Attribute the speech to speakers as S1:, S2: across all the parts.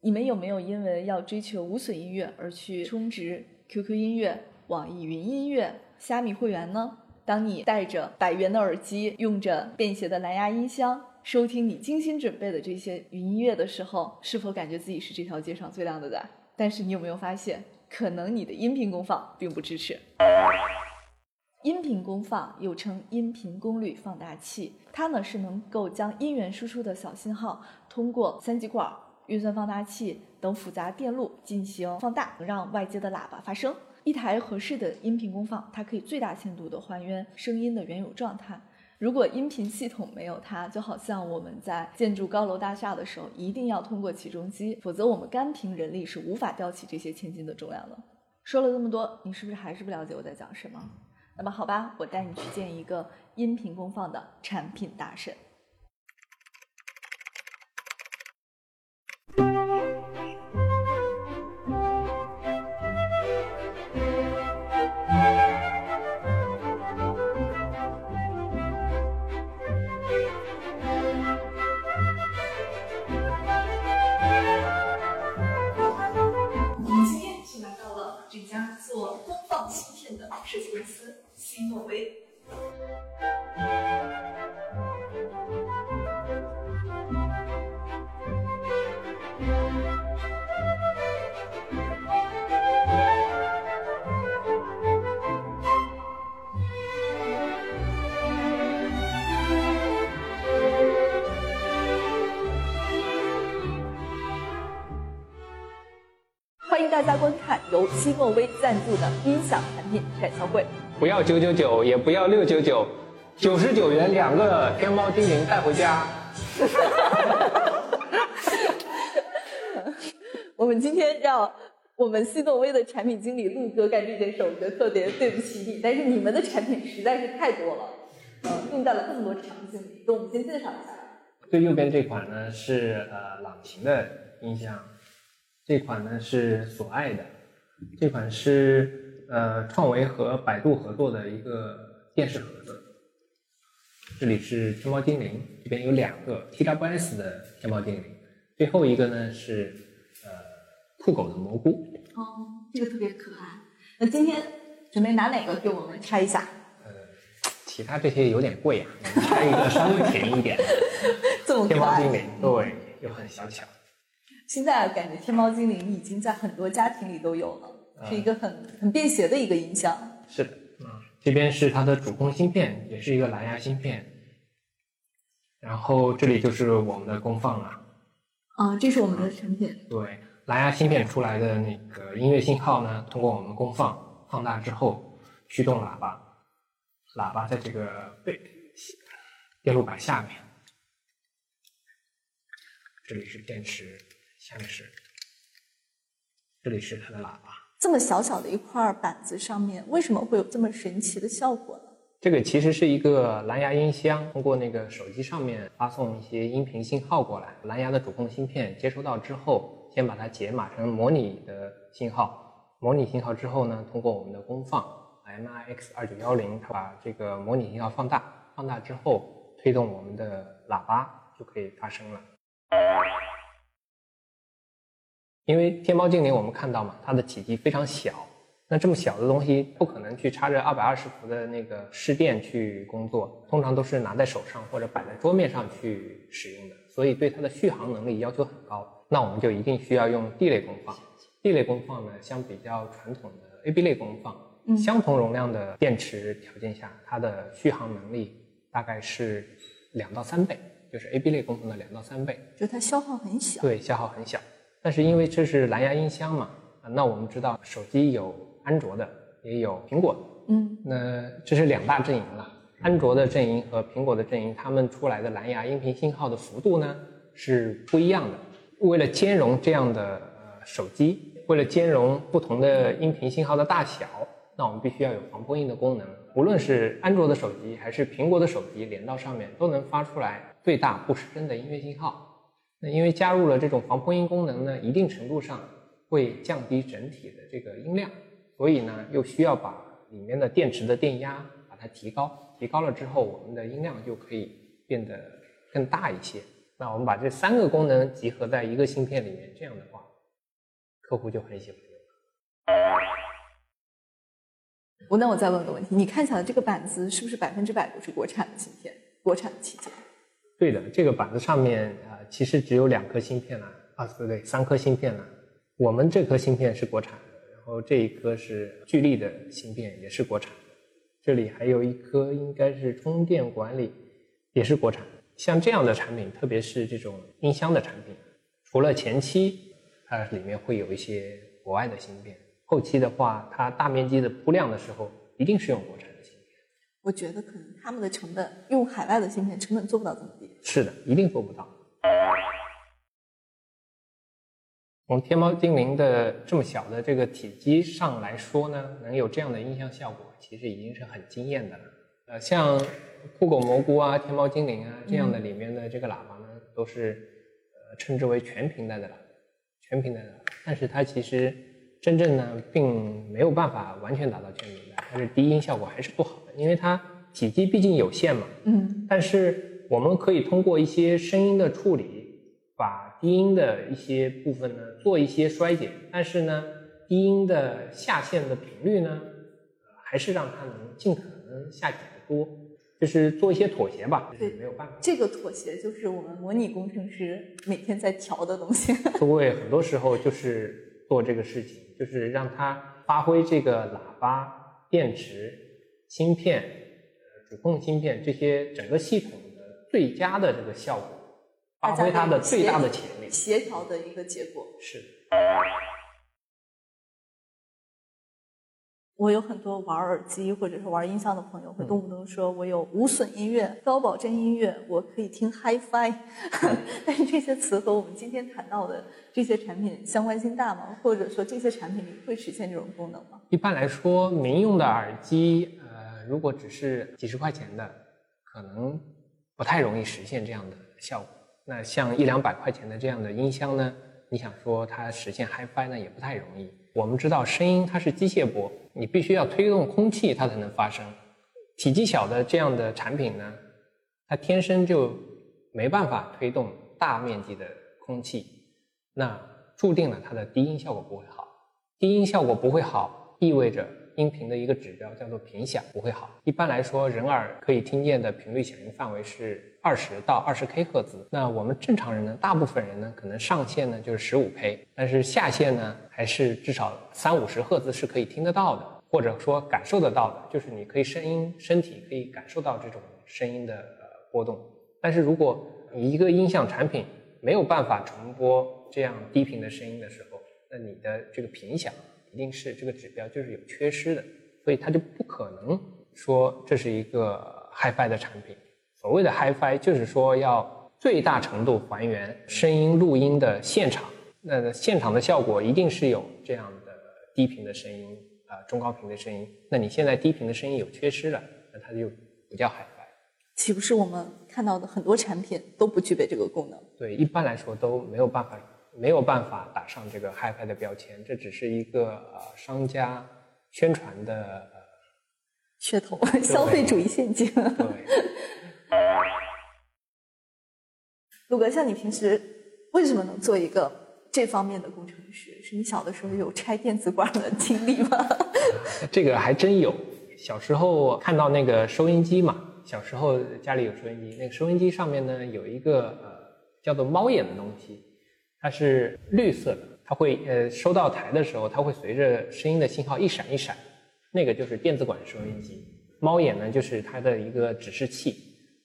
S1: 你们有没有因为要追求无损音乐而去充值 QQ 音乐、网易云音乐、虾米会员呢？当你戴着百元的耳机，用着便携的蓝牙音箱，收听你精心准备的这些云音乐的时候，是否感觉自己是这条街上最靓的仔？但是你有没有发现，可能你的音频功放并不支持？音频功放又称音频功率放大器，它呢是能够将音源输出的小信号通过三极管。运算放大器等复杂电路进行放大，让外接的喇叭发声。一台合适的音频功放，它可以最大限度的还原声音的原有状态。如果音频系统没有它，就好像我们在建筑高楼大厦的时候，一定要通过起重机，否则我们单凭人力是无法吊起这些千斤的重量的。说了这么多，你是不是还是不了解我在讲什么？那么好吧，我带你去见一个音频功放的产品大神。看由西诺威赞助的音响产品展销会。
S2: 不要九九九，也不要六九九，九十九元两个天猫精灵带回家。
S1: 我们今天让我们西诺威的产品经理陆哥干这件事，我觉得特别对不起你。但是你们的产品实在是太多了，呃，用到了这么多场景里，跟我们先介绍一下。
S2: 最右边这款呢是呃朗琴的音箱。这款呢是索爱的，这款是呃创维和百度合作的一个电视盒子。这里是天猫精灵，这边有两个 TWS 的天猫精灵，最后一个呢是呃酷狗的蘑菇。
S1: 哦，这个特别可爱。那今天准备拿哪个给我们拆一下？
S2: 呃，其他这些有点贵啊，拆一个稍微便宜一点的。
S1: 这么
S2: 天猫精灵，对，又很小巧。
S1: 现在感觉天猫精灵已经在很多家庭里都有了，是一个很很便携的一个音箱。
S2: 是的，嗯，这边是它的主控芯片，也是一个蓝牙芯片。然后这里就是我们的功放了。
S1: 啊，这是我们的产品。
S2: 对，蓝牙芯片出来的那个音乐信号呢，通过我们功放放大之后，驱动喇叭，喇叭在这个背电路板下面，这里是电池。下面是，这里是它的喇叭。
S1: 这么小小的一块板子上面，为什么会有这么神奇的效果呢？
S2: 这个其实是一个蓝牙音箱，通过那个手机上面发送一些音频信号过来，蓝牙的主控芯片接收到之后，先把它解码成模拟的信号，模拟信号之后呢，通过我们的功放 MIX 二九幺零，它把这个模拟信号放大，放大之后推动我们的喇叭就可以发声了。因为天猫精灵，我们看到嘛，它的体积非常小，那这么小的东西不可能去插着二百二十伏的那个市电去工作，通常都是拿在手上或者摆在桌面上去使用的，所以对它的续航能力要求很高。那我们就一定需要用 D 类功放。D 类功放呢，相比较传统的 AB 类功放，相同容量的电池条件下，它的续航能力大概是两到三倍，就是 AB 类功放的两到三倍，
S1: 就它消耗很小。
S2: 对，消耗很小。但是因为这是蓝牙音箱嘛，那我们知道手机有安卓的，也有苹果的，
S1: 嗯，
S2: 那这是两大阵营了。安卓的阵营和苹果的阵营，他们出来的蓝牙音频信号的幅度呢是不一样的。为了兼容这样的呃手机，为了兼容不同的音频信号的大小，那我们必须要有防波音的功能。无论是安卓的手机还是苹果的手机，连到上面都能发出来最大不失真的音乐信号。那因为加入了这种防破音功能呢，一定程度上会降低整体的这个音量，所以呢，又需要把里面的电池的电压把它提高，提高了之后，我们的音量就可以变得更大一些。那我们把这三个功能集合在一个芯片里面，这样的话，客户就很喜欢用。
S1: 我那我再问个问题，你看起来这个板子是不是百分之百都是国产的芯片？国产的器件？
S2: 对的，这个板子上面啊、其实只有两颗芯片了，啊，不对，三颗芯片了。我们这颗芯片是国产的，然后这一颗是聚力的芯片，也是国产的。这里还有一颗应该是充电管理，也是国产。像这样的产品，特别是这种音箱的产品，除了前期它里面会有一些国外的芯片，后期的话，它大面积的铺量的时候，一定是用国产的芯片。
S1: 我觉得可能他们的成本用海外的芯片成本做不到这么低。
S2: 是的，一定做不到。从天猫精灵的这么小的这个体积上来说呢，能有这样的音响效果，其实已经是很惊艳的了。呃，像酷狗蘑菇啊、天猫精灵啊这样的里面的这个喇叭呢，都是呃称之为全频带的喇叭，全频带的喇叭。但是它其实真正呢，并没有办法完全达到全频带，它是低音效果还是不好的，因为它体积毕竟有限嘛。
S1: 嗯，
S2: 但是我们可以通过一些声音的处理，把低音的一些部分呢做一些衰减，但是呢，低音的下限的频率呢，呃还是让它能尽可能下减的多，就是做一些妥协吧，就是没有办法。
S1: 这个妥协就是我们模拟工程师每天在调的东西。
S2: 各位很多时候就是做这个事情，就是让它发挥这个喇叭、电池、芯片、呃主控芯片这些整个系统的最佳的这个效果，发挥它的最大的潜力。
S1: 协调的一个结果。
S2: 是。
S1: 我有很多玩耳机或者是玩音箱的朋友，会动不动说我有无损音乐、高保真音乐，我可以听 HiFi。但是这些词和我们今天谈到的这些产品相关性大吗？或者说这些产品里会实现这种功能吗？
S2: 一般来说，民用的耳机，呃，如果只是几十块钱的，可能不太容易实现这样的效果。那像一两百块钱的这样的音箱呢，你想说它实现 HiFi 呢，也不太容易。我们知道，声音它是机械波，你必须要推动空气，它才能发声。体积小的这样的产品呢，它天生就没办法推动大面积的空气，那注定了它的低音效果不会好。低音效果不会好，意味着音频的一个指标叫做频响不会好。一般来说，人耳可以听见的频率响应范围是二十到二十 K 赫兹。那我们正常人呢，大部分人呢，可能上限呢就是十五 K，但是下限呢还是至少三五十赫兹是可以听得到的，或者说感受得到的，就是你可以声音身体可以感受到这种声音的波动。但是如果你一个音响产品没有办法重播这样低频的声音的时候，那你的这个频响一定是这个指标就是有缺失的，所以它就不可能说这是一个 HiFi 的产品。所谓的 HiFi 就是说要最大程度还原声音录音的现场，那现场的效果一定是有这样的低频的声音啊、中高频的声音。那你现在低频的声音有缺失了，那它就不叫 HiFi。
S1: 岂不是我们看到的很多产品都不具备这个功能？
S2: 对，一般来说都没有办法，没有办法打上这个 HiFi 的标签，这只是一个呃商家宣传的呃
S1: 噱头，消费主义陷阱。
S2: 对。
S1: 陆哥，像你平时为什么能做一个这方面的工程师？是你小的时候有拆电子管的经历吗？
S2: 这个还真有。小时候看到那个收音机嘛，小时候家里有收音机，那个收音机上面呢有一个呃叫做猫眼的东西，它是绿色的，它会呃收到台的时候，它会随着声音的信号一闪一闪，那个就是电子管收音机。猫眼呢就是它的一个指示器。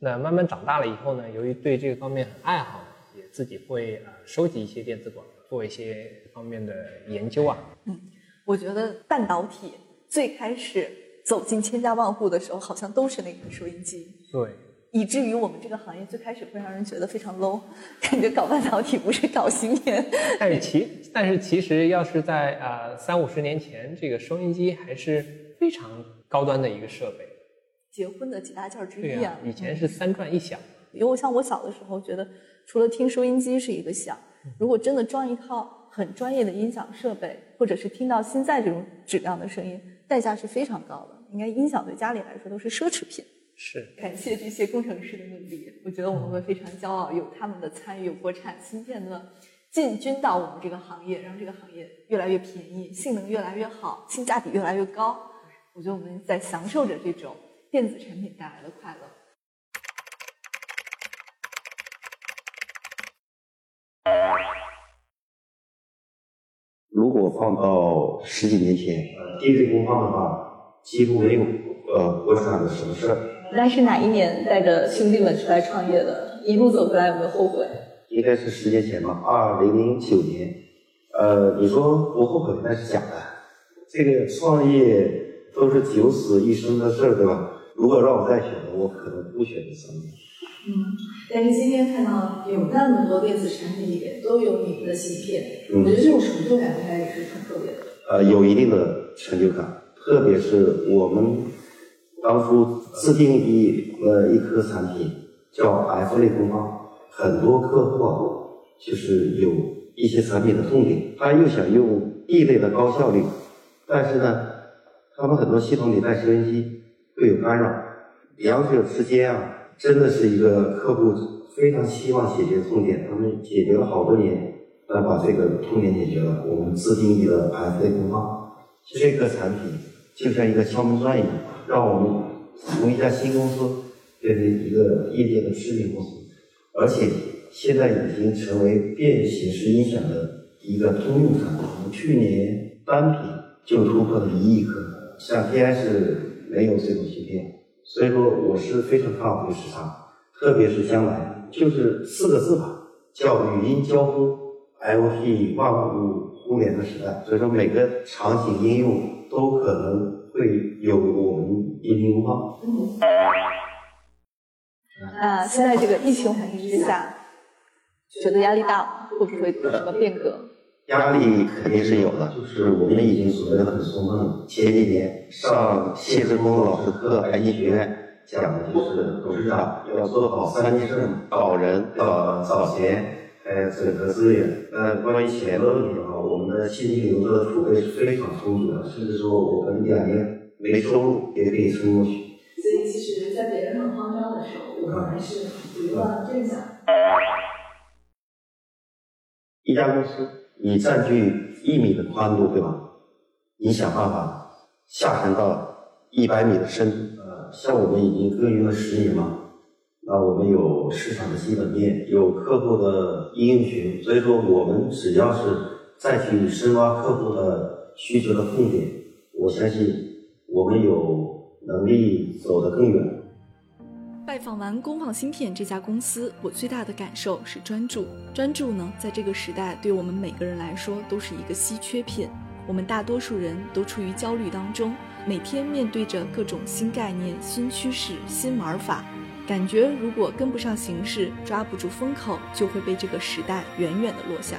S2: 那慢慢长大了以后呢，由于对这个方面很爱好，也自己会呃收集一些电子管，做一些方面的研究啊。
S1: 嗯我觉得半导体最开始走进千家万户的时候，好像都是那个收音机，
S2: 对，
S1: 以至于我们这个行业最开始会让人觉得非常 low，感觉搞半导体不是搞芯片。
S2: 但是其但是其实要是在呃三五十年前，这个收音机还是非常高端的一个设备。
S1: 结婚的几大件儿之一啊
S2: 呀、！以前是三转一响。
S1: 因为我像我小的时候觉得，除了听收音机是一个响，如果真的装一套很专业的音响设备，或者是听到现在这种质量的声音，代价是非常高的。应该音响对家里来说都是奢侈品。
S2: 是，
S1: 感谢这些工程师的努力，我觉得我们会非常骄傲，有他们的参与，有国产芯片的进军到我们这个行业，让这个行业越来越便宜，性能越来越好，性价比越来越高。我觉得我们在享受着这种电子产品带来的快乐。
S3: 如果放到十几年前，呃电子工放的话，几乎没有呃国产的什么事儿。
S1: 那是哪一年带着兄弟们出来创业的？一路走过来有没有后悔？
S3: 应该是十年前吧，二零零九年。呃，你说不后悔那是假的。这个创业都是九死一生的事儿，对吧？如果让我再选择，我可能不选择创业。
S1: 嗯，但是今天看到有那么多电子产品里面都有你们的芯片，我觉得这种成就感应该也是很特别的。
S3: 呃，有一定的成就感，特别是我们当初自定义了一颗产品叫 F 类功放，很多客户啊，就是有一些产品的痛点，他又想用 E 类的高效率，但是呢，他们很多系统里带收音机会有干扰，两者之间啊。真的是一个客户非常希望解决痛点，他们解决了好多年，才把这个痛点解决了。我们自定义的 F 类功放，这个产品就像一个敲门砖一样，让我们从一家新公司变成一个业界的知名公司，而且现在已经成为便携式音响的一个通用产品。我们去年单品就突破了一亿颗，像 TI 是没有这种芯片。所以说，我是非常看好这个市场，特别是将来就是四个字吧，叫语音交互，IoT 万物互联的时代。所以说，每个场景应用都可能会有我们音频功放。
S1: 啊，现在这个疫情环境之下，觉得压力大？会不会有什么变革？
S3: 压力肯定是有的，就是我们已经准备的很充分了。前几年上谢志峰老师课，海信学院讲的就是董事长要做好三件事嘛：找人、找找钱，还有整合资源。呃，关于钱的问题的话，我们的现金流的储备是非常充足的，甚至说我可能两年没收入也可以撑过去。
S1: 所以，其实，在别人很慌张的时候，我们还是不断正向。
S3: 一家公司。你占据一米的宽度，对吧？你想办法下沉到一百米的深度。呃，像我们已经耕耘了十年嘛，那我们有市场的基本面，有客户的应用群，所以说我们只要是再去深挖客户的需求的痛点，我相信我们有能力走得更远。
S1: 拜访完工坊芯片这家公司，我最大的感受是专注。专注呢，在这个时代，对我们每个人来说都是一个稀缺品。我们大多数人都处于焦虑当中，每天面对着各种新概念、新趋势、新玩法，感觉如果跟不上形势，抓不住风口，就会被这个时代远远的落下。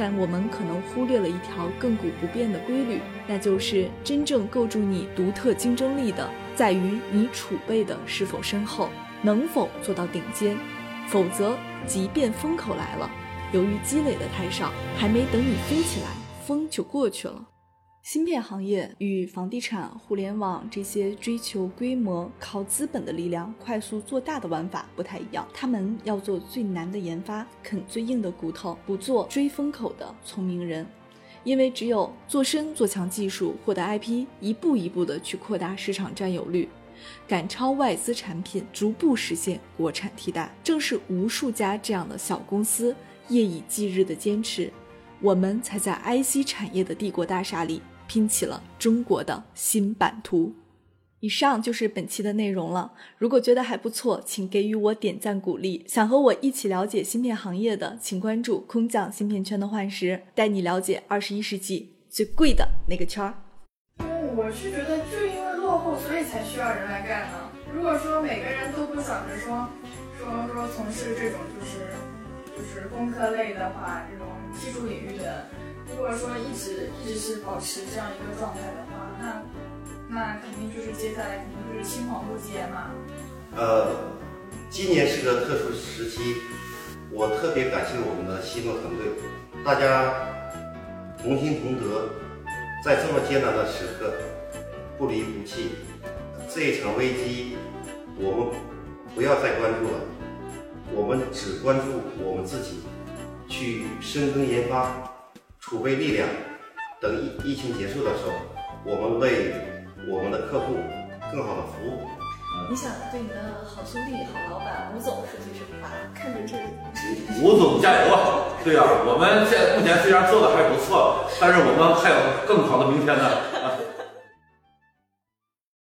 S1: 但我们可能忽略了一条亘古不变的规律，那就是真正构筑你独特竞争力的，在于你储备的是否深厚。能否做到顶尖？否则，即便风口来了，由于积累的太少，还没等你飞起来，风就过去了。芯片行业与房地产、互联网这些追求规模、靠资本的力量快速做大的玩法不太一样。他们要做最难的研发，啃最硬的骨头，不做追风口的聪明人。因为只有做深做强技术，获得 IP，一步一步的去扩大市场占有率。赶超外资产品，逐步实现国产替代，正是无数家这样的小公司夜以继日的坚持，我们才在 IC 产业的帝国大厦里拼起了中国的新版图。以上就是本期的内容了。如果觉得还不错，请给予我点赞鼓励。想和我一起了解芯片行业的，请关注空降芯片圈的幻石，带你了解二十一世纪最贵的那个圈儿。
S4: 我是觉得就因为落后，所以才需要人来干呢。如果说每个人都不想着说说说从事这种就是就是工科类的话，这种技术领域的，如果说一直一直是保持这样一个状态的话，那那肯定就是接下来肯定就是青黄不接嘛。
S3: 呃，今年是个特殊时期，我特别感谢我们的西诺团队，大家同心同德，在这么艰难的时刻。不离不弃，这一场危机我们不要再关注了，我们只关注我们自己，去深耕研发，储备力量，等疫疫情结束的时候，我们为我们的客户更好的服务。
S1: 你想对你的好兄弟、好老板吴总说句什么话？看着这
S5: 吴总加油啊！对呀、我们现在目前虽然做的还不错，但是我们还有更好的明天呢。